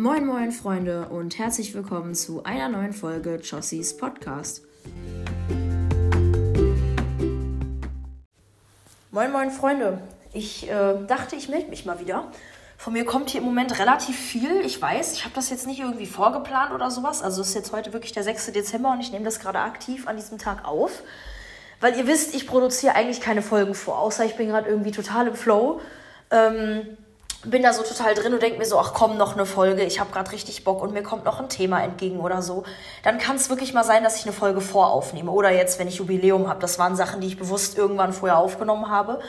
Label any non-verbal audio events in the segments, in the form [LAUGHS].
Moin moin Freunde und herzlich willkommen zu einer neuen Folge Jossies Podcast. Moin moin Freunde, ich äh, dachte, ich melde mich mal wieder. Von mir kommt hier im Moment relativ viel. Ich weiß, ich habe das jetzt nicht irgendwie vorgeplant oder sowas. Also es ist jetzt heute wirklich der 6. Dezember und ich nehme das gerade aktiv an diesem Tag auf. Weil ihr wisst, ich produziere eigentlich keine Folgen vor, außer ich bin gerade irgendwie total im Flow. Ähm, bin da so total drin und denke mir so, ach komm, noch eine Folge, ich habe gerade richtig Bock und mir kommt noch ein Thema entgegen oder so, dann kann es wirklich mal sein, dass ich eine Folge voraufnehme. Oder jetzt, wenn ich Jubiläum habe, das waren Sachen, die ich bewusst irgendwann vorher aufgenommen habe.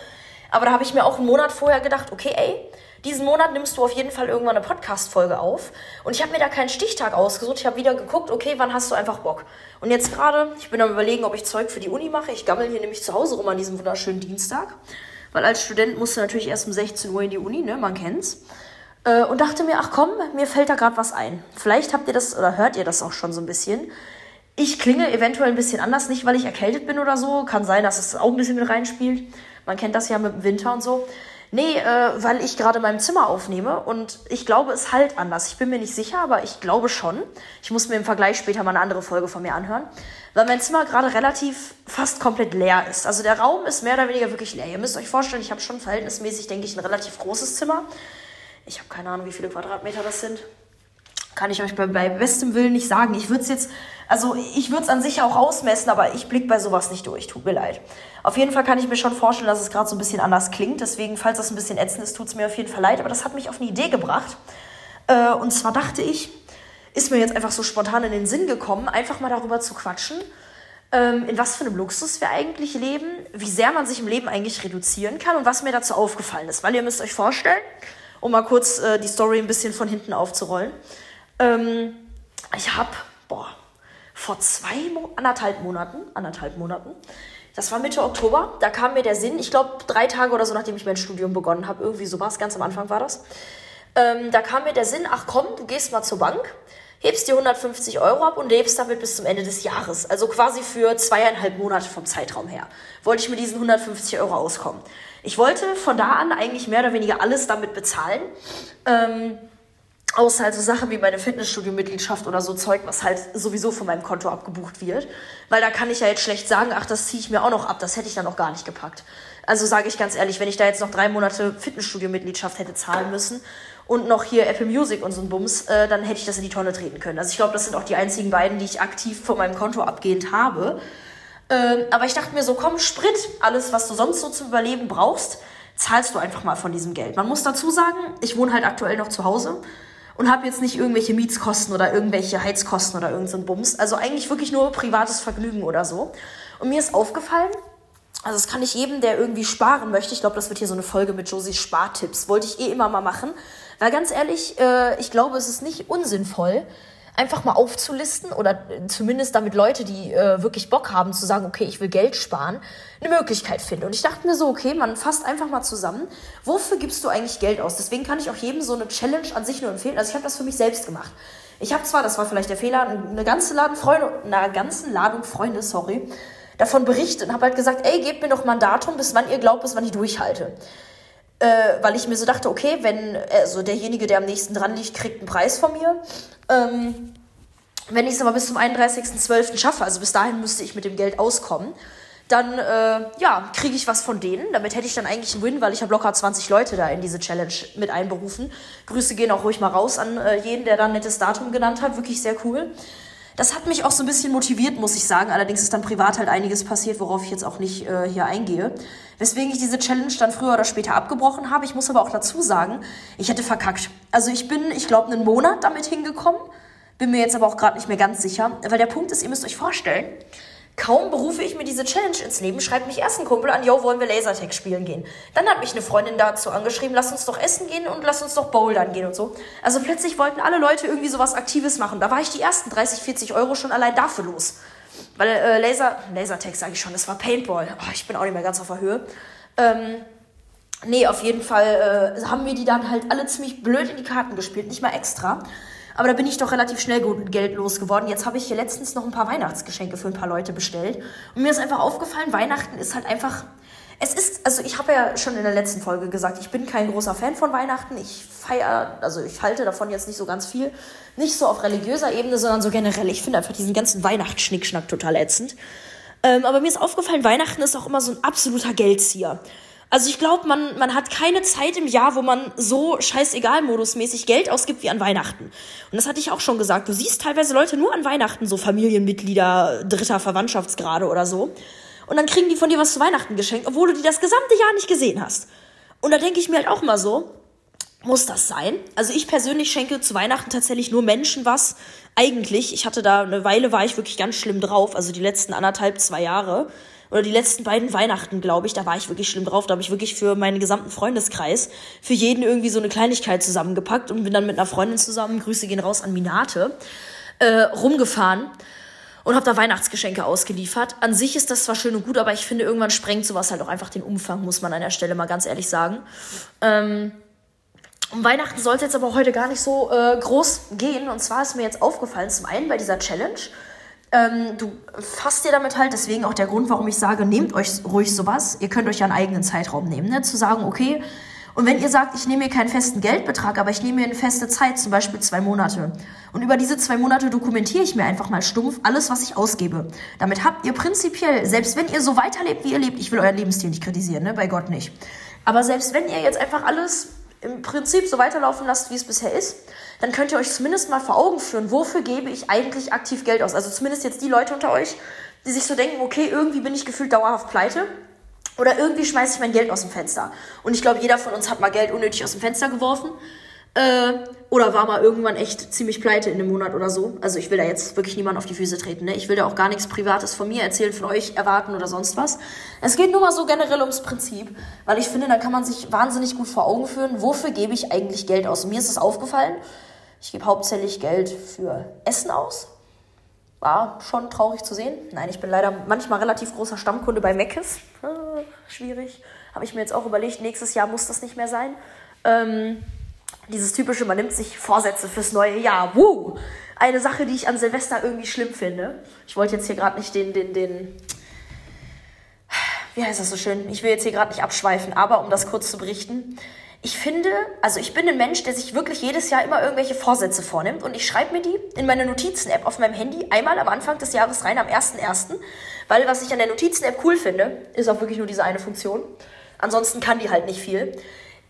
Aber da habe ich mir auch einen Monat vorher gedacht, okay, ey, diesen Monat nimmst du auf jeden Fall irgendwann eine Podcast-Folge auf. Und ich habe mir da keinen Stichtag ausgesucht. Ich habe wieder geguckt, okay, wann hast du einfach Bock? Und jetzt gerade, ich bin am überlegen, ob ich Zeug für die Uni mache. Ich gammel hier nämlich zu Hause rum an diesem wunderschönen Dienstag. Weil als Student musst du natürlich erst um 16 Uhr in die Uni, ne? Man kennt's. Äh, und dachte mir, ach komm, mir fällt da gerade was ein. Vielleicht habt ihr das oder hört ihr das auch schon so ein bisschen. Ich klinge eventuell ein bisschen anders, nicht weil ich erkältet bin oder so. Kann sein, dass es auch ein bisschen mit reinspielt. Man kennt das ja mit dem Winter und so. Nee, äh, weil ich gerade in meinem Zimmer aufnehme und ich glaube, es halt anders. Ich bin mir nicht sicher, aber ich glaube schon. Ich muss mir im Vergleich später mal eine andere Folge von mir anhören weil mein Zimmer gerade relativ fast komplett leer ist. Also der Raum ist mehr oder weniger wirklich leer. Ihr müsst euch vorstellen, ich habe schon verhältnismäßig, denke ich, ein relativ großes Zimmer. Ich habe keine Ahnung, wie viele Quadratmeter das sind. Kann ich euch bei, bei bestem Willen nicht sagen. Ich würde es jetzt, also ich würde es an sich auch ausmessen, aber ich blicke bei sowas nicht durch. Tut mir leid. Auf jeden Fall kann ich mir schon vorstellen, dass es gerade so ein bisschen anders klingt. Deswegen, falls das ein bisschen ätzend ist, tut es mir auf jeden Fall leid. Aber das hat mich auf eine Idee gebracht. Äh, und zwar dachte ich, ist mir jetzt einfach so spontan in den Sinn gekommen, einfach mal darüber zu quatschen, ähm, in was für einem Luxus wir eigentlich leben, wie sehr man sich im Leben eigentlich reduzieren kann und was mir dazu aufgefallen ist. Weil ihr müsst euch vorstellen, um mal kurz äh, die Story ein bisschen von hinten aufzurollen. Ähm, ich habe, boah, vor zwei, anderthalb Monaten, anderthalb Monaten, das war Mitte Oktober, da kam mir der Sinn, ich glaube drei Tage oder so, nachdem ich mein Studium begonnen habe, irgendwie sowas, ganz am Anfang war das. Ähm, da kam mir der Sinn, ach komm, du gehst mal zur Bank, hebst dir 150 Euro ab und lebst damit bis zum Ende des Jahres. Also quasi für zweieinhalb Monate vom Zeitraum her. Wollte ich mit diesen 150 Euro auskommen. Ich wollte von da an eigentlich mehr oder weniger alles damit bezahlen. Ähm, außer halt so Sachen wie meine Fitnessstudio-Mitgliedschaft oder so Zeug, was halt sowieso von meinem Konto abgebucht wird. Weil da kann ich ja jetzt schlecht sagen, ach, das ziehe ich mir auch noch ab, das hätte ich dann noch gar nicht gepackt. Also sage ich ganz ehrlich, wenn ich da jetzt noch drei Monate Fitnessstudio-Mitgliedschaft hätte zahlen müssen und noch hier Apple Music und so ein Bums, äh, dann hätte ich das in die Tonne treten können. Also ich glaube, das sind auch die einzigen beiden, die ich aktiv von meinem Konto abgehend habe. Ähm, aber ich dachte mir so, komm, Sprit, alles, was du sonst so zum Überleben brauchst, zahlst du einfach mal von diesem Geld. Man muss dazu sagen, ich wohne halt aktuell noch zu Hause und habe jetzt nicht irgendwelche Mietskosten oder irgendwelche Heizkosten oder irgendeinen so Bums. Also eigentlich wirklich nur privates Vergnügen oder so. Und mir ist aufgefallen, also das kann ich jedem, der irgendwie sparen möchte. Ich glaube, das wird hier so eine Folge mit Josie Spartipps. Wollte ich eh immer mal machen. Weil ganz ehrlich, äh, ich glaube, es ist nicht unsinnvoll, einfach mal aufzulisten oder zumindest damit Leute, die äh, wirklich Bock haben zu sagen, okay, ich will Geld sparen, eine Möglichkeit finden. Und ich dachte mir so, okay, man fasst einfach mal zusammen, wofür gibst du eigentlich Geld aus? Deswegen kann ich auch jedem so eine Challenge an sich nur empfehlen. Also ich habe das für mich selbst gemacht. Ich habe zwar, das war vielleicht der Fehler, eine ganze Ladung Freunde, einer ganzen Ladung Freunde, sorry, davon berichtet und habe halt gesagt, ey, gebt mir doch mal ein Datum, bis wann ihr glaubt, bis wann ich durchhalte. Äh, weil ich mir so dachte, okay, wenn also derjenige, der am nächsten dran liegt, kriegt einen Preis von mir. Ähm, wenn ich es aber bis zum 31.12. schaffe, also bis dahin müsste ich mit dem Geld auskommen, dann äh, ja, kriege ich was von denen. Damit hätte ich dann eigentlich einen Win, weil ich habe locker 20 Leute da in diese Challenge mit einberufen. Grüße gehen auch ruhig mal raus an äh, jeden, der da ein nettes Datum genannt hat. Wirklich sehr cool. Das hat mich auch so ein bisschen motiviert, muss ich sagen. Allerdings ist dann privat halt einiges passiert, worauf ich jetzt auch nicht äh, hier eingehe. Weswegen ich diese Challenge dann früher oder später abgebrochen habe. Ich muss aber auch dazu sagen, ich hätte verkackt. Also ich bin, ich glaube, einen Monat damit hingekommen. Bin mir jetzt aber auch gerade nicht mehr ganz sicher. Weil der Punkt ist, ihr müsst euch vorstellen, Kaum berufe ich mir diese Challenge ins Leben, schreibt mich erst ein Kumpel an, yo, wollen wir Lasertag spielen gehen. Dann hat mich eine Freundin dazu angeschrieben, lass uns doch essen gehen und lass uns doch bouldern gehen und so. Also plötzlich wollten alle Leute irgendwie sowas Aktives machen. Da war ich die ersten 30, 40 Euro schon allein dafür los. Weil äh, Laser, Lasertag sage ich schon, das war Paintball. Oh, ich bin auch nicht mehr ganz auf der Höhe. Ähm, nee, auf jeden Fall äh, haben wir die dann halt alle ziemlich blöd in die Karten gespielt, nicht mal extra. Aber da bin ich doch relativ schnell Geld losgeworden. Jetzt habe ich hier letztens noch ein paar Weihnachtsgeschenke für ein paar Leute bestellt. Und mir ist einfach aufgefallen, Weihnachten ist halt einfach. es ist, also ich habe ja schon in der letzten Folge gesagt, ich bin kein großer Fan von Weihnachten. Ich feiere, also ich halte davon jetzt nicht so ganz viel. Nicht so auf religiöser Ebene, sondern so generell. Ich finde einfach diesen ganzen Weihnachtsschnickschnack total ätzend. Ähm, aber mir ist aufgefallen, Weihnachten ist auch immer so ein absoluter Geldzieher. Also ich glaube, man, man hat keine Zeit im Jahr, wo man so scheißegal-modusmäßig Geld ausgibt wie an Weihnachten. Und das hatte ich auch schon gesagt. Du siehst teilweise Leute nur an Weihnachten, so Familienmitglieder dritter Verwandtschaftsgrade oder so. Und dann kriegen die von dir was zu Weihnachten geschenkt, obwohl du die das gesamte Jahr nicht gesehen hast. Und da denke ich mir halt auch mal so, muss das sein? Also ich persönlich schenke zu Weihnachten tatsächlich nur Menschen was. Eigentlich, ich hatte da eine Weile, war ich wirklich ganz schlimm drauf, also die letzten anderthalb, zwei Jahre. Oder die letzten beiden Weihnachten, glaube ich, da war ich wirklich schlimm drauf. Da habe ich wirklich für meinen gesamten Freundeskreis, für jeden irgendwie so eine Kleinigkeit zusammengepackt und bin dann mit einer Freundin zusammen, Grüße gehen raus an Minate, äh, rumgefahren und habe da Weihnachtsgeschenke ausgeliefert. An sich ist das zwar schön und gut, aber ich finde, irgendwann sprengt sowas halt auch einfach den Umfang, muss man an der Stelle mal ganz ehrlich sagen. Ähm, um Weihnachten sollte jetzt aber heute gar nicht so äh, groß gehen. Und zwar ist mir jetzt aufgefallen, zum einen bei dieser Challenge, ähm, du fasst dir damit halt, deswegen auch der Grund, warum ich sage, nehmt euch ruhig sowas. Ihr könnt euch ja einen eigenen Zeitraum nehmen, ne? zu sagen, okay, und wenn ihr sagt, ich nehme mir keinen festen Geldbetrag, aber ich nehme mir eine feste Zeit, zum Beispiel zwei Monate. Und über diese zwei Monate dokumentiere ich mir einfach mal stumpf alles, was ich ausgebe. Damit habt ihr prinzipiell, selbst wenn ihr so weiterlebt, wie ihr lebt, ich will euren Lebensstil nicht kritisieren, ne? bei Gott nicht. Aber selbst wenn ihr jetzt einfach alles im Prinzip so weiterlaufen lasst, wie es bisher ist, dann könnt ihr euch zumindest mal vor Augen führen, wofür gebe ich eigentlich aktiv Geld aus. Also zumindest jetzt die Leute unter euch, die sich so denken, okay, irgendwie bin ich gefühlt dauerhaft pleite oder irgendwie schmeiße ich mein Geld aus dem Fenster. Und ich glaube, jeder von uns hat mal Geld unnötig aus dem Fenster geworfen. Äh, oder war mal irgendwann echt ziemlich pleite in einem Monat oder so. Also ich will da jetzt wirklich niemand auf die Füße treten. Ne? Ich will da auch gar nichts Privates von mir erzählen, von euch erwarten oder sonst was. Es geht nur mal so generell ums Prinzip, weil ich finde, da kann man sich wahnsinnig gut vor Augen führen, wofür gebe ich eigentlich Geld aus. Und mir ist es aufgefallen, ich gebe hauptsächlich Geld für Essen aus war schon traurig zu sehen. Nein, ich bin leider manchmal relativ großer Stammkunde bei Meckes. Äh, schwierig. Habe ich mir jetzt auch überlegt, nächstes Jahr muss das nicht mehr sein. Ähm, dieses typische, man nimmt sich Vorsätze fürs neue Jahr. Woo! Eine Sache, die ich an Silvester irgendwie schlimm finde. Ich wollte jetzt hier gerade nicht den, den, den. Wie heißt das so schön? Ich will jetzt hier gerade nicht abschweifen, aber um das kurz zu berichten ich finde, also ich bin ein Mensch, der sich wirklich jedes Jahr immer irgendwelche Vorsätze vornimmt und ich schreibe mir die in meine Notizen-App auf meinem Handy einmal am Anfang des Jahres rein, am 1.1., weil was ich an der Notizen-App cool finde, ist auch wirklich nur diese eine Funktion. Ansonsten kann die halt nicht viel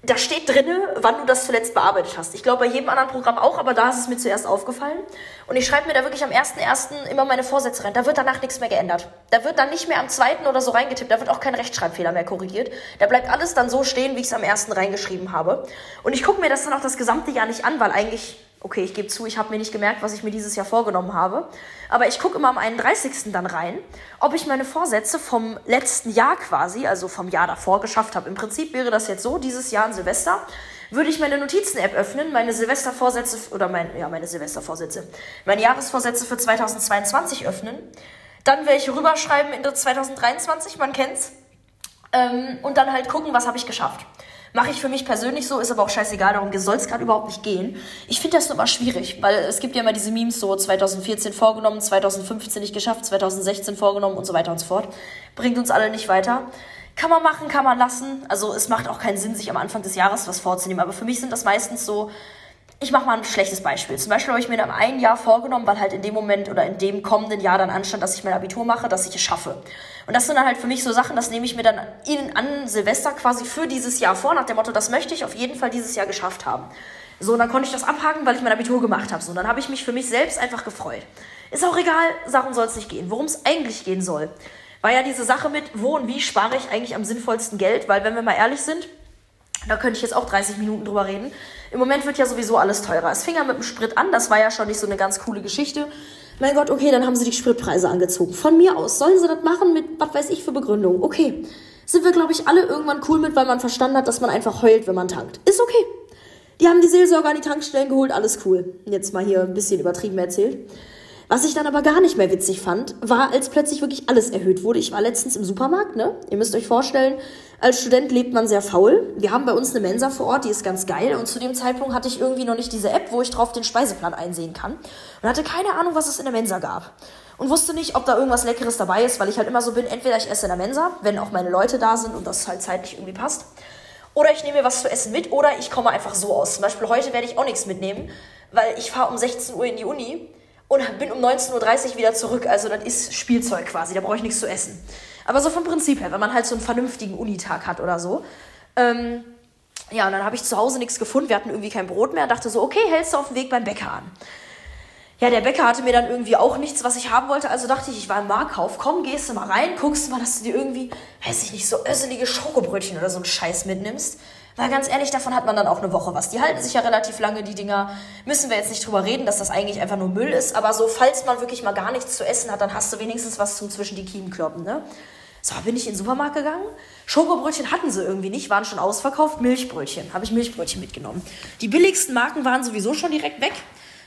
da steht drinne, wann du das zuletzt bearbeitet hast. Ich glaube bei jedem anderen Programm auch, aber da ist es mir zuerst aufgefallen. Und ich schreibe mir da wirklich am 1.1. immer meine Vorsätze rein. Da wird danach nichts mehr geändert. Da wird dann nicht mehr am 2. oder so reingetippt. Da wird auch kein Rechtschreibfehler mehr korrigiert. Da bleibt alles dann so stehen, wie ich es am 1. reingeschrieben habe. Und ich gucke mir das dann auch das gesamte Jahr nicht an, weil eigentlich Okay, ich gebe zu, ich habe mir nicht gemerkt, was ich mir dieses Jahr vorgenommen habe. Aber ich gucke immer am 31. dann rein, ob ich meine Vorsätze vom letzten Jahr quasi, also vom Jahr davor, geschafft habe. Im Prinzip wäre das jetzt so, dieses Jahr an Silvester würde ich meine Notizen-App öffnen, meine Silvestervorsätze oder mein, ja, meine Silvestervorsätze, meine Jahresvorsätze für 2022 öffnen, dann welche rüberschreiben in 2023, man kennt's, ähm, und dann halt gucken, was habe ich geschafft. Mache ich für mich persönlich so, ist aber auch scheißegal, darum soll es gerade überhaupt nicht gehen. Ich finde das mal schwierig, weil es gibt ja immer diese Memes so 2014 vorgenommen, 2015 nicht geschafft, 2016 vorgenommen und so weiter und so fort. Bringt uns alle nicht weiter. Kann man machen, kann man lassen. Also es macht auch keinen Sinn, sich am Anfang des Jahres was vorzunehmen. Aber für mich sind das meistens so ich mache mal ein schlechtes Beispiel. Zum Beispiel habe ich mir dann ein Jahr vorgenommen, weil halt in dem Moment oder in dem kommenden Jahr dann anstand, dass ich mein Abitur mache, dass ich es schaffe. Und das sind dann halt für mich so Sachen, das nehme ich mir dann in, an Silvester quasi für dieses Jahr vor, nach dem Motto, das möchte ich auf jeden Fall dieses Jahr geschafft haben. So, und dann konnte ich das abhaken, weil ich mein Abitur gemacht habe. So, und dann habe ich mich für mich selbst einfach gefreut. Ist auch egal, darum soll es nicht gehen. Worum es eigentlich gehen soll, war ja diese Sache mit, wo und wie spare ich eigentlich am sinnvollsten Geld, weil wenn wir mal ehrlich sind, da könnte ich jetzt auch 30 Minuten drüber reden. Im Moment wird ja sowieso alles teurer. Es fing ja mit dem Sprit an, das war ja schon nicht so eine ganz coole Geschichte. Mein Gott, okay, dann haben sie die Spritpreise angezogen. Von mir aus sollen sie das machen mit, was weiß ich, für Begründung. Okay, sind wir, glaube ich, alle irgendwann cool mit, weil man verstanden hat, dass man einfach heult, wenn man tankt. Ist okay. Die haben die Seelsorger an die Tankstellen geholt, alles cool. Jetzt mal hier ein bisschen übertrieben erzählt. Was ich dann aber gar nicht mehr witzig fand, war, als plötzlich wirklich alles erhöht wurde. Ich war letztens im Supermarkt, ne? Ihr müsst euch vorstellen, als Student lebt man sehr faul. Wir haben bei uns eine Mensa vor Ort, die ist ganz geil. Und zu dem Zeitpunkt hatte ich irgendwie noch nicht diese App, wo ich drauf den Speiseplan einsehen kann. Und hatte keine Ahnung, was es in der Mensa gab. und wusste nicht, ob da irgendwas Leckeres dabei ist, weil ich halt immer so bin, entweder ich esse in der Mensa, wenn auch meine Leute da sind und das halt zeitlich irgendwie passt, oder ich nehme mir was zu essen mit oder ich komme einfach so aus. Zum Beispiel heute werde ich auch nichts mitnehmen, weil ich fahre um 16 Uhr in die Uni und bin um 19.30 Uhr wieder zurück. Also das ist Spielzeug quasi, da brauche ich nichts zu essen. Aber so vom Prinzip her, wenn man halt so einen vernünftigen Unitag hat oder so. Ähm, ja, und dann habe ich zu Hause nichts gefunden. Wir hatten irgendwie kein Brot mehr. Dachte so, okay, hältst du auf dem Weg beim Bäcker an. Ja, der Bäcker hatte mir dann irgendwie auch nichts, was ich haben wollte. Also dachte ich, ich war im Marktkauf. Komm, gehst du mal rein, guckst mal, dass du dir irgendwie, weiß ich nicht, so össelige Schokobrötchen oder so einen Scheiß mitnimmst. Weil ganz ehrlich, davon hat man dann auch eine Woche was. Die halten sich ja relativ lange, die Dinger. Müssen wir jetzt nicht drüber reden, dass das eigentlich einfach nur Müll ist. Aber so, falls man wirklich mal gar nichts zu essen hat, dann hast du wenigstens was zum zwischen die Kiemen kloppen, ne? So, bin ich in den Supermarkt gegangen. Schokobrötchen hatten sie irgendwie nicht, waren schon ausverkauft. Milchbrötchen, habe ich Milchbrötchen mitgenommen. Die billigsten Marken waren sowieso schon direkt weg.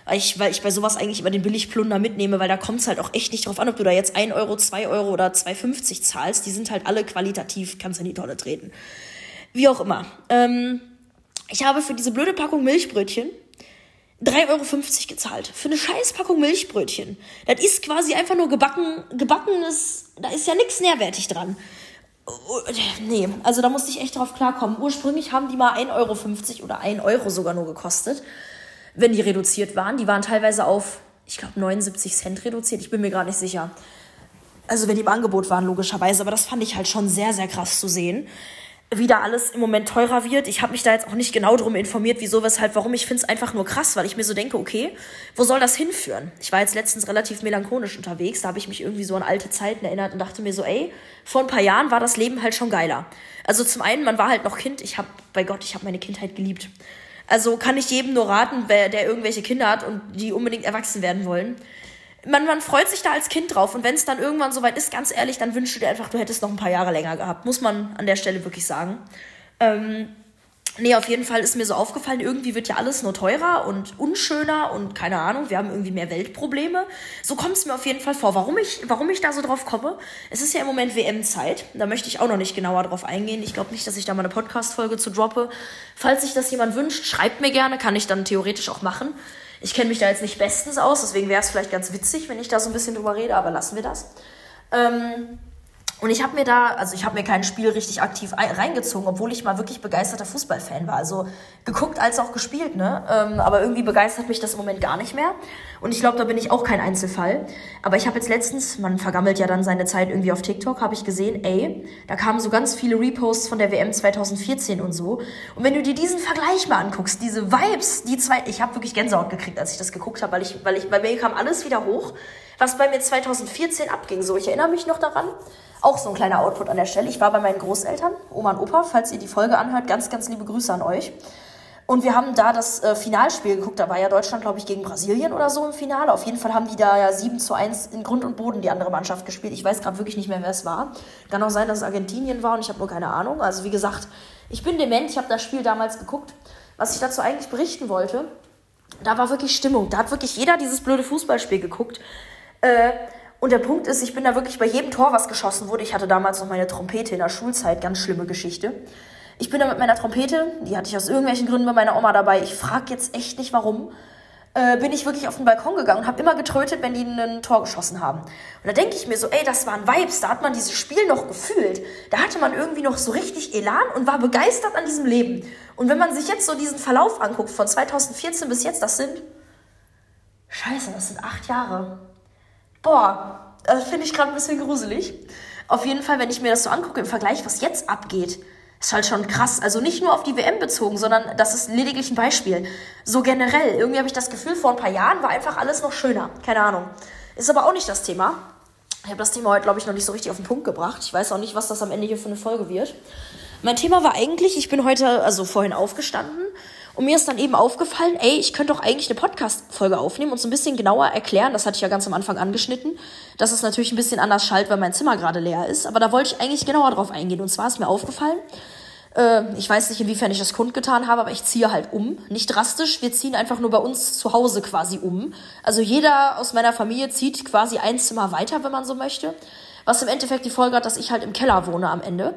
Weil ich, weil ich bei sowas eigentlich immer den Billigplunder mitnehme, weil da kommt es halt auch echt nicht drauf an, ob du da jetzt 1 Euro, 2 Euro oder 2,50 zahlst. Die sind halt alle qualitativ, kannst in die Tonne treten. Wie auch immer. Ähm, ich habe für diese blöde Packung Milchbrötchen 3,50 Euro gezahlt. Für eine scheiß Packung Milchbrötchen. Das ist quasi einfach nur gebacken, gebackenes, da ist ja nichts nährwertig dran. Nee, also da musste ich echt drauf klarkommen. Ursprünglich haben die mal 1,50 Euro oder 1 Euro sogar nur gekostet, wenn die reduziert waren. Die waren teilweise auf, ich glaube, 79 Cent reduziert. Ich bin mir gerade nicht sicher. Also wenn die im Angebot waren, logischerweise. Aber das fand ich halt schon sehr, sehr krass zu sehen wieder alles im Moment teurer wird. Ich habe mich da jetzt auch nicht genau drum informiert, wieso, weshalb, warum. Ich finde es einfach nur krass, weil ich mir so denke, okay, wo soll das hinführen? Ich war jetzt letztens relativ melancholisch unterwegs, da habe ich mich irgendwie so an alte Zeiten erinnert und dachte mir so, ey, vor ein paar Jahren war das Leben halt schon geiler. Also zum einen, man war halt noch Kind. Ich habe, bei Gott, ich habe meine Kindheit geliebt. Also kann ich jedem nur raten, wer, der irgendwelche Kinder hat und die unbedingt erwachsen werden wollen man, man freut sich da als Kind drauf. Und wenn es dann irgendwann soweit ist, ganz ehrlich, dann wünschst du dir einfach, du hättest noch ein paar Jahre länger gehabt. Muss man an der Stelle wirklich sagen. Ähm, nee, auf jeden Fall ist mir so aufgefallen, irgendwie wird ja alles nur teurer und unschöner und keine Ahnung, wir haben irgendwie mehr Weltprobleme. So kommt es mir auf jeden Fall vor. Warum ich, warum ich da so drauf komme? Es ist ja im Moment WM-Zeit. Da möchte ich auch noch nicht genauer drauf eingehen. Ich glaube nicht, dass ich da mal eine Podcast-Folge zu droppe. Falls sich das jemand wünscht, schreibt mir gerne, kann ich dann theoretisch auch machen. Ich kenne mich da jetzt nicht bestens aus, deswegen wäre es vielleicht ganz witzig, wenn ich da so ein bisschen drüber rede, aber lassen wir das. Ähm, und ich habe mir da, also ich habe mir kein Spiel richtig aktiv reingezogen, obwohl ich mal wirklich begeisterter Fußballfan war. Also geguckt als auch gespielt, ne? Ähm, aber irgendwie begeistert mich das im Moment gar nicht mehr. Und ich glaube, da bin ich auch kein Einzelfall. Aber ich habe jetzt letztens, man vergammelt ja dann seine Zeit irgendwie auf TikTok, habe ich gesehen, ey, da kamen so ganz viele Reposts von der WM 2014 und so. Und wenn du dir diesen Vergleich mal anguckst, diese Vibes, die zwei, ich habe wirklich Gänsehaut gekriegt, als ich das geguckt habe, weil ich, weil ich, bei mir kam alles wieder hoch, was bei mir 2014 abging. So, ich erinnere mich noch daran. Auch so ein kleiner Output an der Stelle. Ich war bei meinen Großeltern, Oma und Opa, falls ihr die Folge anhört, ganz, ganz liebe Grüße an euch. Und wir haben da das äh, Finalspiel geguckt. Da war ja Deutschland, glaube ich, gegen Brasilien oder so im Finale. Auf jeden Fall haben die da ja 7 zu 1 in Grund und Boden die andere Mannschaft gespielt. Ich weiß gerade wirklich nicht mehr, wer es war. Kann auch sein, dass es Argentinien war und ich habe nur keine Ahnung. Also wie gesagt, ich bin dement. Ich habe das Spiel damals geguckt. Was ich dazu eigentlich berichten wollte, da war wirklich Stimmung. Da hat wirklich jeder dieses blöde Fußballspiel geguckt. Äh, und der Punkt ist, ich bin da wirklich bei jedem Tor, was geschossen wurde. Ich hatte damals noch meine Trompete in der Schulzeit, ganz schlimme Geschichte. Ich bin da mit meiner Trompete, die hatte ich aus irgendwelchen Gründen bei meiner Oma dabei. Ich frage jetzt echt nicht warum. Äh, bin ich wirklich auf den Balkon gegangen und habe immer getrötet, wenn die ein Tor geschossen haben. Und da denke ich mir so, ey, das waren Vibes, da hat man dieses Spiel noch gefühlt. Da hatte man irgendwie noch so richtig Elan und war begeistert an diesem Leben. Und wenn man sich jetzt so diesen Verlauf anguckt, von 2014 bis jetzt, das sind, scheiße, das sind acht Jahre. Boah, das finde ich gerade ein bisschen gruselig. Auf jeden Fall, wenn ich mir das so angucke im Vergleich, was jetzt abgeht, ist halt schon krass. Also nicht nur auf die WM bezogen, sondern das ist lediglich ein Beispiel. So generell. Irgendwie habe ich das Gefühl, vor ein paar Jahren war einfach alles noch schöner. Keine Ahnung. Ist aber auch nicht das Thema. Ich habe das Thema heute, glaube ich, noch nicht so richtig auf den Punkt gebracht. Ich weiß auch nicht, was das am Ende hier für eine Folge wird. Mein Thema war eigentlich, ich bin heute, also vorhin aufgestanden und mir ist dann eben aufgefallen, ey, ich könnte doch eigentlich eine Podcast-Folge aufnehmen und so ein bisschen genauer erklären, das hatte ich ja ganz am Anfang angeschnitten, dass es natürlich ein bisschen anders schallt, weil mein Zimmer gerade leer ist. Aber da wollte ich eigentlich genauer drauf eingehen. Und zwar ist mir aufgefallen, äh, ich weiß nicht, inwiefern ich das kundgetan habe, aber ich ziehe halt um. Nicht drastisch, wir ziehen einfach nur bei uns zu Hause quasi um. Also jeder aus meiner Familie zieht quasi ein Zimmer weiter, wenn man so möchte. Was im Endeffekt die Folge hat, dass ich halt im Keller wohne am Ende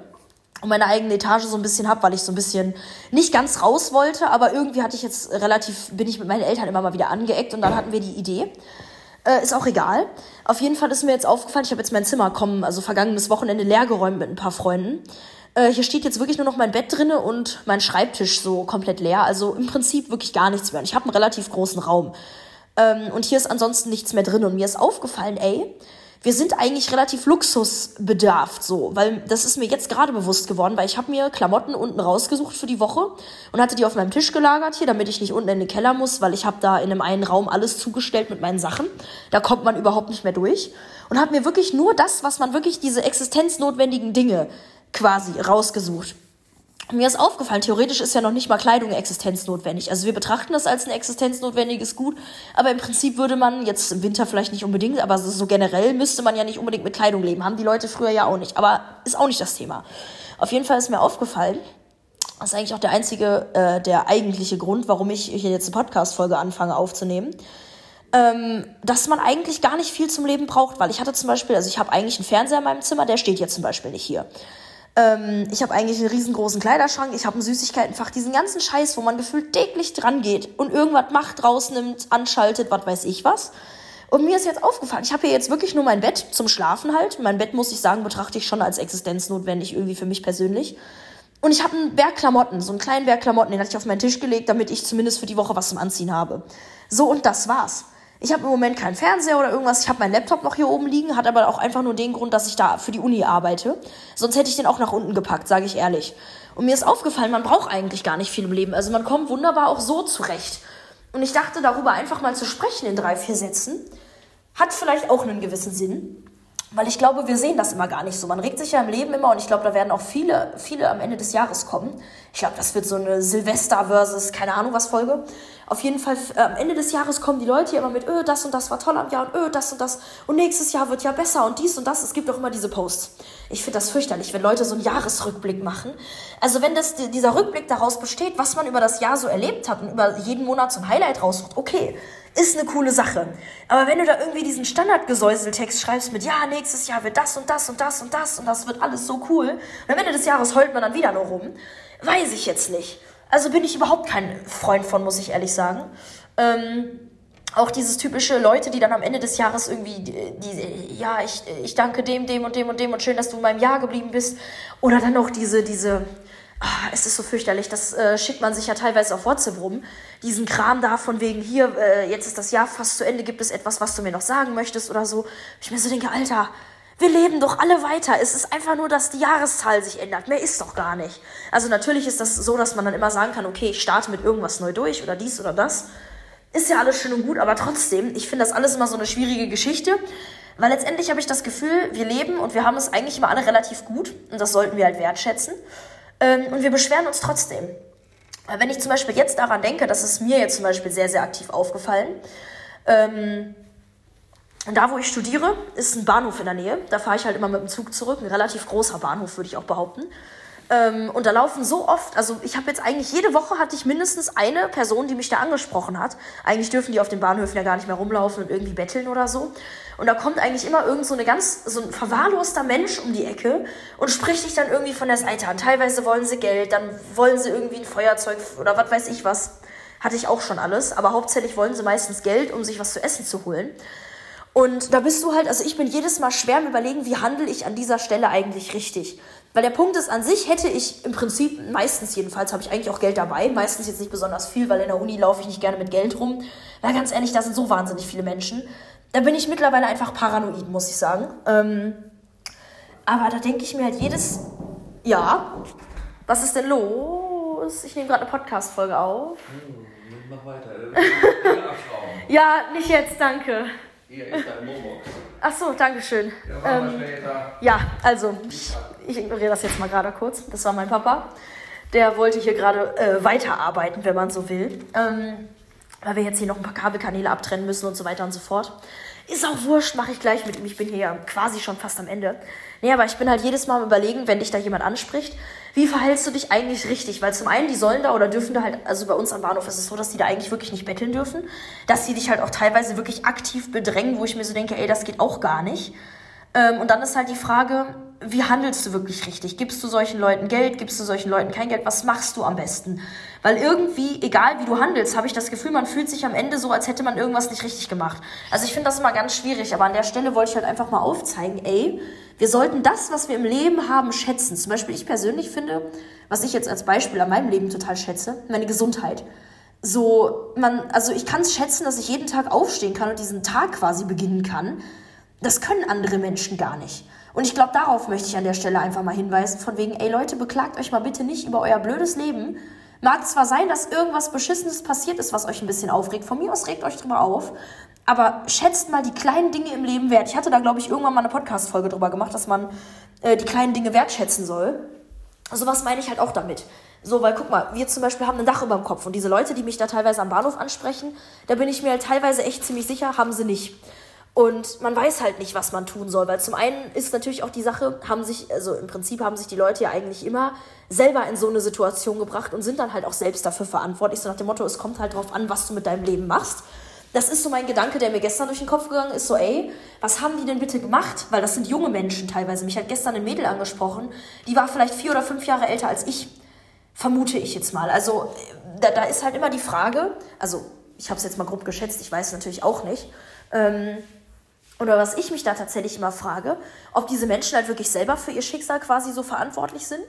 und meine eigene Etage so ein bisschen hab, weil ich so ein bisschen nicht ganz raus wollte, aber irgendwie hatte ich jetzt relativ, bin ich mit meinen Eltern immer mal wieder angeeckt und dann hatten wir die Idee, Äh, ist auch egal. Auf jeden Fall ist mir jetzt aufgefallen, ich habe jetzt mein Zimmer kommen, also vergangenes Wochenende leer geräumt mit ein paar Freunden. Äh, hier steht jetzt wirklich nur noch mein Bett drinne und mein Schreibtisch so komplett leer. Also im Prinzip wirklich gar nichts mehr. Und ich habe einen relativ großen Raum. Ähm, und hier ist ansonsten nichts mehr drin. Und mir ist aufgefallen, ey, wir sind eigentlich relativ luxusbedarft so, weil das ist mir jetzt gerade bewusst geworden, weil ich habe mir Klamotten unten rausgesucht für die Woche und hatte die auf meinem Tisch gelagert hier, damit ich nicht unten in den Keller muss, weil ich habe da in einem einen Raum alles zugestellt mit meinen Sachen. Da kommt man überhaupt nicht mehr durch und habe mir wirklich nur das, was man wirklich diese existenznotwendigen Dinge quasi rausgesucht. Mir ist aufgefallen, theoretisch ist ja noch nicht mal Kleidung existenznotwendig. Also wir betrachten das als ein existenznotwendiges Gut, aber im Prinzip würde man, jetzt im Winter vielleicht nicht unbedingt, aber so generell müsste man ja nicht unbedingt mit Kleidung leben. Haben die Leute früher ja auch nicht. Aber ist auch nicht das Thema. Auf jeden Fall ist mir aufgefallen, das ist eigentlich auch der einzige, äh, der eigentliche Grund, warum ich hier jetzt eine Podcast-Folge anfange aufzunehmen, ähm, dass man eigentlich gar nicht viel zum Leben braucht, weil ich hatte zum Beispiel, also ich habe eigentlich einen Fernseher in meinem Zimmer, der steht jetzt zum Beispiel nicht hier. Ähm, ich habe eigentlich einen riesengroßen Kleiderschrank, ich habe ein Süßigkeitenfach, diesen ganzen Scheiß, wo man gefühlt täglich dran geht und irgendwas macht, rausnimmt, anschaltet, was weiß ich was. Und mir ist jetzt aufgefallen, ich habe hier jetzt wirklich nur mein Bett zum Schlafen halt. Mein Bett, muss ich sagen, betrachte ich schon als existenznotwendig irgendwie für mich persönlich. Und ich habe einen Berg Klamotten, so einen kleinen Berg Klamotten, den hatte ich auf meinen Tisch gelegt, damit ich zumindest für die Woche was zum Anziehen habe. So, und das war's. Ich habe im Moment keinen Fernseher oder irgendwas. Ich habe meinen Laptop noch hier oben liegen, hat aber auch einfach nur den Grund, dass ich da für die Uni arbeite. Sonst hätte ich den auch nach unten gepackt, sage ich ehrlich. Und mir ist aufgefallen, man braucht eigentlich gar nicht viel im Leben. Also man kommt wunderbar auch so zurecht. Und ich dachte, darüber einfach mal zu sprechen in drei, vier Sätzen, hat vielleicht auch einen gewissen Sinn. Weil ich glaube, wir sehen das immer gar nicht so. Man regt sich ja im Leben immer und ich glaube, da werden auch viele, viele am Ende des Jahres kommen. Ich glaube, das wird so eine Silvester versus keine Ahnung was Folge. Auf jeden Fall äh, am Ende des Jahres kommen die Leute hier immer mit, öh, das und das war toll am Jahr und öh, das und das und nächstes Jahr wird ja besser und dies und das. Es gibt auch immer diese Posts. Ich finde das fürchterlich, wenn Leute so einen Jahresrückblick machen. Also wenn das, dieser Rückblick daraus besteht, was man über das Jahr so erlebt hat und über jeden Monat zum Highlight raussucht, okay, ist eine coole Sache. Aber wenn du da irgendwie diesen Standardgesäuseltext schreibst mit, ja, nächstes Jahr wird das und das und das und das und das wird alles so cool, und am Ende des Jahres heult man dann wieder nur rum, weiß ich jetzt nicht. Also bin ich überhaupt kein Freund von, muss ich ehrlich sagen. Ähm, auch dieses typische Leute, die dann am Ende des Jahres irgendwie, die, die, ja, ich, ich danke dem, dem und dem und dem und schön, dass du in meinem Jahr geblieben bist. Oder dann noch diese, diese, Ah, es ist so fürchterlich, das äh, schickt man sich ja teilweise auf WhatsApp rum. Diesen Kram da von wegen hier, äh, jetzt ist das Jahr fast zu Ende, gibt es etwas, was du mir noch sagen möchtest oder so. Ich mir so denke, Alter, wir leben doch alle weiter. Es ist einfach nur, dass die Jahreszahl sich ändert. Mehr ist doch gar nicht. Also natürlich ist das so, dass man dann immer sagen kann, okay, ich starte mit irgendwas neu durch oder dies oder das. Ist ja alles schön und gut, aber trotzdem, ich finde das alles immer so eine schwierige Geschichte. Weil letztendlich habe ich das Gefühl, wir leben und wir haben es eigentlich immer alle relativ gut und das sollten wir halt wertschätzen. Ähm, und wir beschweren uns trotzdem. Wenn ich zum Beispiel jetzt daran denke, das ist mir jetzt zum Beispiel sehr, sehr aktiv aufgefallen. Ähm, da, wo ich studiere, ist ein Bahnhof in der Nähe. Da fahre ich halt immer mit dem Zug zurück. Ein relativ großer Bahnhof, würde ich auch behaupten. Ähm, und da laufen so oft, also ich habe jetzt eigentlich jede Woche hatte ich mindestens eine Person, die mich da angesprochen hat. Eigentlich dürfen die auf den Bahnhöfen ja gar nicht mehr rumlaufen und irgendwie betteln oder so. Und da kommt eigentlich immer irgend so eine ganz, so ein verwahrloster Mensch um die Ecke und spricht dich dann irgendwie von der Seite an. Teilweise wollen sie Geld, dann wollen sie irgendwie ein Feuerzeug oder was weiß ich was. Hatte ich auch schon alles, aber hauptsächlich wollen sie meistens Geld, um sich was zu essen zu holen. Und da bist du halt, also ich bin jedes Mal schwer im Überlegen, wie handle ich an dieser Stelle eigentlich richtig. Weil der Punkt ist, an sich hätte ich im Prinzip, meistens jedenfalls, habe ich eigentlich auch Geld dabei. Meistens jetzt nicht besonders viel, weil in der Uni laufe ich nicht gerne mit Geld rum. Weil ganz ehrlich, da sind so wahnsinnig viele Menschen. Da bin ich mittlerweile einfach paranoid, muss ich sagen. Ähm, aber da denke ich mir halt jedes. Ja, was ist denn los? Ich nehme gerade eine Podcast-Folge auf. Hm, mach weiter. [LAUGHS] ja, nicht jetzt, danke. Hier ist dein Momox. Ach so, danke schön. Ja, ähm, ja also, ich, ich ignoriere das jetzt mal gerade kurz. Das war mein Papa. Der wollte hier gerade äh, weiterarbeiten, wenn man so will. Ähm, weil wir jetzt hier noch ein paar Kabelkanäle abtrennen müssen und so weiter und so fort. Ist auch wurscht, mache ich gleich mit ihm. Ich bin hier ja quasi schon fast am Ende. Nee, aber ich bin halt jedes Mal am überlegen, wenn dich da jemand anspricht, wie verhältst du dich eigentlich richtig? Weil zum einen, die sollen da oder dürfen da halt, also bei uns am Bahnhof ist es so, dass die da eigentlich wirklich nicht betteln dürfen. Dass die dich halt auch teilweise wirklich aktiv bedrängen, wo ich mir so denke, ey, das geht auch gar nicht. Ähm, und dann ist halt die Frage, wie handelst du wirklich richtig? Gibst du solchen Leuten Geld? Gibst du solchen Leuten kein Geld? Was machst du am besten? Weil irgendwie, egal wie du handelst, habe ich das Gefühl, man fühlt sich am Ende so, als hätte man irgendwas nicht richtig gemacht. Also ich finde das immer ganz schwierig, aber an der Stelle wollte ich halt einfach mal aufzeigen, ey, wir sollten das, was wir im Leben haben, schätzen. Zum Beispiel, ich persönlich finde, was ich jetzt als Beispiel an meinem Leben total schätze, meine Gesundheit. So, man, also ich kann es schätzen, dass ich jeden Tag aufstehen kann und diesen Tag quasi beginnen kann. Das können andere Menschen gar nicht. Und ich glaube, darauf möchte ich an der Stelle einfach mal hinweisen, von wegen, ey Leute, beklagt euch mal bitte nicht über euer blödes Leben. Mag zwar sein, dass irgendwas Beschissenes passiert ist, was euch ein bisschen aufregt. Von mir aus regt euch drüber auf. Aber schätzt mal die kleinen Dinge im Leben wert. Ich hatte da, glaube ich, irgendwann mal eine Podcast-Folge drüber gemacht, dass man äh, die kleinen Dinge wertschätzen soll. Sowas meine ich halt auch damit. So, weil guck mal, wir zum Beispiel haben ein Dach über dem Kopf und diese Leute, die mich da teilweise am Bahnhof ansprechen, da bin ich mir halt teilweise echt ziemlich sicher, haben sie nicht. Und man weiß halt nicht, was man tun soll, weil zum einen ist natürlich auch die Sache, haben sich, also im Prinzip haben sich die Leute ja eigentlich immer selber in so eine Situation gebracht und sind dann halt auch selbst dafür verantwortlich, so nach dem Motto, es kommt halt drauf an, was du mit deinem Leben machst. Das ist so mein Gedanke, der mir gestern durch den Kopf gegangen ist, so ey, was haben die denn bitte gemacht? Weil das sind junge Menschen teilweise. Mich hat gestern ein Mädel angesprochen, die war vielleicht vier oder fünf Jahre älter als ich, vermute ich jetzt mal. Also da, da ist halt immer die Frage, also ich habe es jetzt mal grob geschätzt, ich weiß natürlich auch nicht, ähm, oder was ich mich da tatsächlich immer frage, ob diese Menschen halt wirklich selber für ihr Schicksal quasi so verantwortlich sind.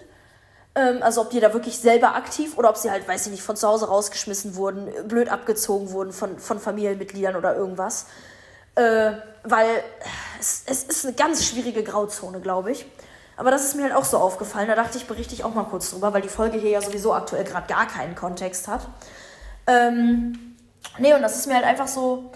Ähm, also ob die da wirklich selber aktiv oder ob sie halt, weiß ich nicht, von zu Hause rausgeschmissen wurden, blöd abgezogen wurden von, von Familienmitgliedern oder irgendwas. Äh, weil es, es ist eine ganz schwierige Grauzone, glaube ich. Aber das ist mir halt auch so aufgefallen. Da dachte ich, berichte ich auch mal kurz drüber, weil die Folge hier ja sowieso aktuell gerade gar keinen Kontext hat. Ähm, nee, und das ist mir halt einfach so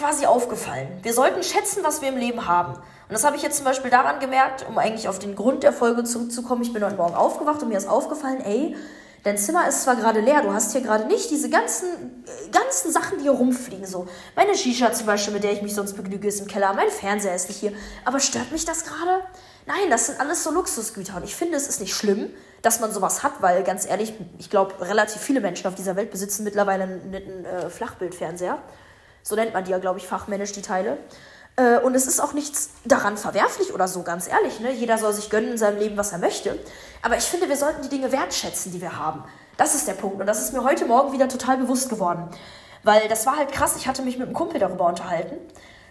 quasi aufgefallen. Wir sollten schätzen, was wir im Leben haben. Und das habe ich jetzt zum Beispiel daran gemerkt, um eigentlich auf den Grund der Folge zurückzukommen. Ich bin heute Morgen aufgewacht und mir ist aufgefallen, ey, dein Zimmer ist zwar gerade leer, du hast hier gerade nicht diese ganzen, ganzen Sachen, die hier rumfliegen. So, meine Shisha zum Beispiel, mit der ich mich sonst begnüge, ist im Keller. Mein Fernseher ist nicht hier. Aber stört mich das gerade? Nein, das sind alles so Luxusgüter. Und ich finde, es ist nicht schlimm, dass man sowas hat, weil ganz ehrlich, ich glaube, relativ viele Menschen auf dieser Welt besitzen mittlerweile einen, einen äh, Flachbildfernseher. So nennt man die ja, glaube ich, fachmännisch, die Teile. Äh, und es ist auch nichts daran verwerflich oder so, ganz ehrlich. Ne? Jeder soll sich gönnen in seinem Leben, was er möchte. Aber ich finde, wir sollten die Dinge wertschätzen, die wir haben. Das ist der Punkt. Und das ist mir heute Morgen wieder total bewusst geworden. Weil das war halt krass. Ich hatte mich mit einem Kumpel darüber unterhalten.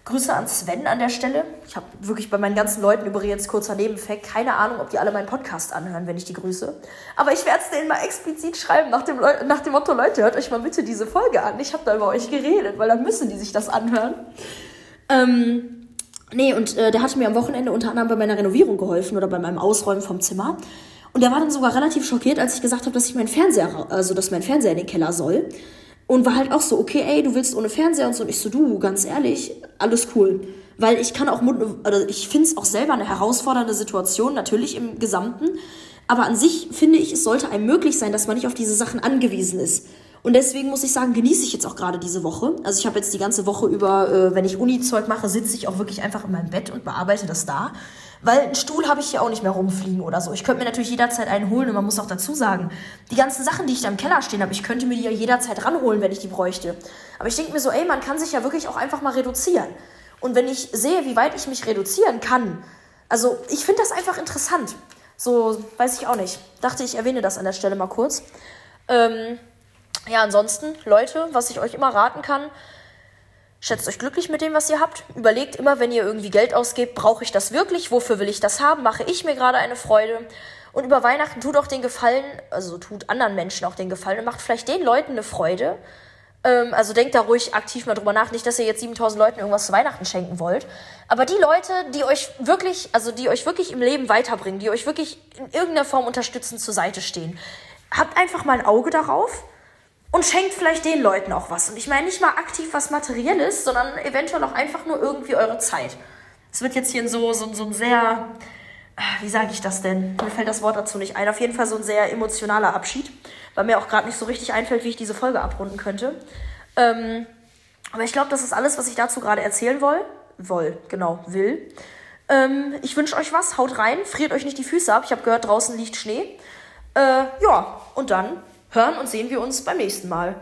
Grüße an Sven an der Stelle. Ich habe wirklich bei meinen ganzen Leuten übrigens kurzer Nebeneffekt keine Ahnung, ob die alle meinen Podcast anhören, wenn ich die grüße. Aber ich werde es denen mal explizit schreiben nach dem, nach dem Motto, Leute, hört euch mal bitte diese Folge an. Ich habe da über euch geredet, weil dann müssen die sich das anhören. Ähm, nee, und äh, der hatte mir am Wochenende unter anderem bei meiner Renovierung geholfen oder bei meinem Ausräumen vom Zimmer. Und der war dann sogar relativ schockiert, als ich gesagt habe, dass ich meinen Fernseher, also dass mein Fernseher in den Keller soll. Und war halt auch so, okay, ey, du willst ohne Fernseher und so. Und ich so, du, ganz ehrlich, alles cool. Weil ich kann auch, also ich finde es auch selber eine herausfordernde Situation, natürlich im Gesamten. Aber an sich finde ich, es sollte einem möglich sein, dass man nicht auf diese Sachen angewiesen ist. Und deswegen muss ich sagen, genieße ich jetzt auch gerade diese Woche. Also ich habe jetzt die ganze Woche über, äh, wenn ich Uni-Zeug mache, sitze ich auch wirklich einfach in meinem Bett und bearbeite das da. Weil einen Stuhl habe ich hier auch nicht mehr rumfliegen oder so. Ich könnte mir natürlich jederzeit einen holen und man muss auch dazu sagen, die ganzen Sachen, die ich da im Keller stehen habe, ich könnte mir die ja jederzeit ranholen, wenn ich die bräuchte. Aber ich denke mir so, ey, man kann sich ja wirklich auch einfach mal reduzieren. Und wenn ich sehe, wie weit ich mich reduzieren kann, also ich finde das einfach interessant. So, weiß ich auch nicht. Dachte ich, erwähne das an der Stelle mal kurz. Ähm, ja, ansonsten, Leute, was ich euch immer raten kann, Schätzt euch glücklich mit dem, was ihr habt. Überlegt immer, wenn ihr irgendwie Geld ausgebt, brauche ich das wirklich? Wofür will ich das haben? Mache ich mir gerade eine Freude? Und über Weihnachten tut auch den Gefallen, also tut anderen Menschen auch den Gefallen und macht vielleicht den Leuten eine Freude. Ähm, also denkt da ruhig aktiv mal drüber nach. Nicht, dass ihr jetzt 7000 Leuten irgendwas zu Weihnachten schenken wollt. Aber die Leute, die euch wirklich, also die euch wirklich im Leben weiterbringen, die euch wirklich in irgendeiner Form unterstützen, zur Seite stehen, habt einfach mal ein Auge darauf und schenkt vielleicht den Leuten auch was. Und ich meine nicht mal aktiv was Materielles, sondern eventuell auch einfach nur irgendwie eure Zeit. Es wird jetzt hier so, so, so ein sehr, ah, wie sage ich das denn? Mir fällt das Wort dazu nicht ein. Auf jeden Fall so ein sehr emotionaler Abschied, weil mir auch gerade nicht so richtig einfällt, wie ich diese Folge abrunden könnte. Ähm, aber ich glaube, das ist alles, was ich dazu gerade erzählen will. Woll, genau, will. Ähm, ich wünsche euch was, haut rein, friert euch nicht die Füße ab. Ich habe gehört, draußen liegt Schnee. Äh, ja, und dann hören und sehen wir uns beim nächsten Mal.